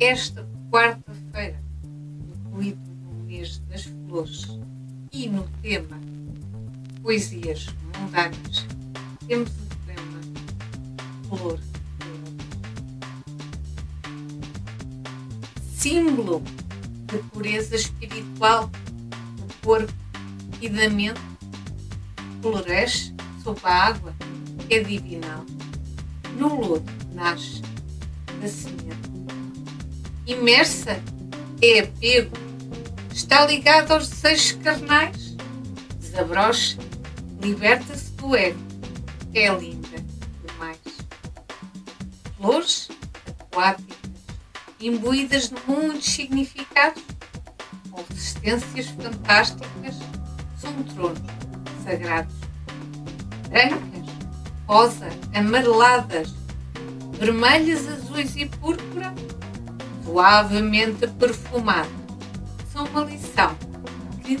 esta quarta-feira, incluído no mês das flores e no tema Poesias Mundanas, temos o tema Flor Símbolo de pureza espiritual do corpo e da mente, floresce sob a água, é divinal. No lodo nasce da semente. Imersa é apego, está ligada aos desejos carnais, desabrocha, liberta-se do ego, é linda demais. Flores aquáticas, imbuídas de muitos significados, com resistências fantásticas, são tronos sagrados. Brancas, rosa, amareladas, vermelhas, azuis e púrpura, suavemente perfumada, são uma lição que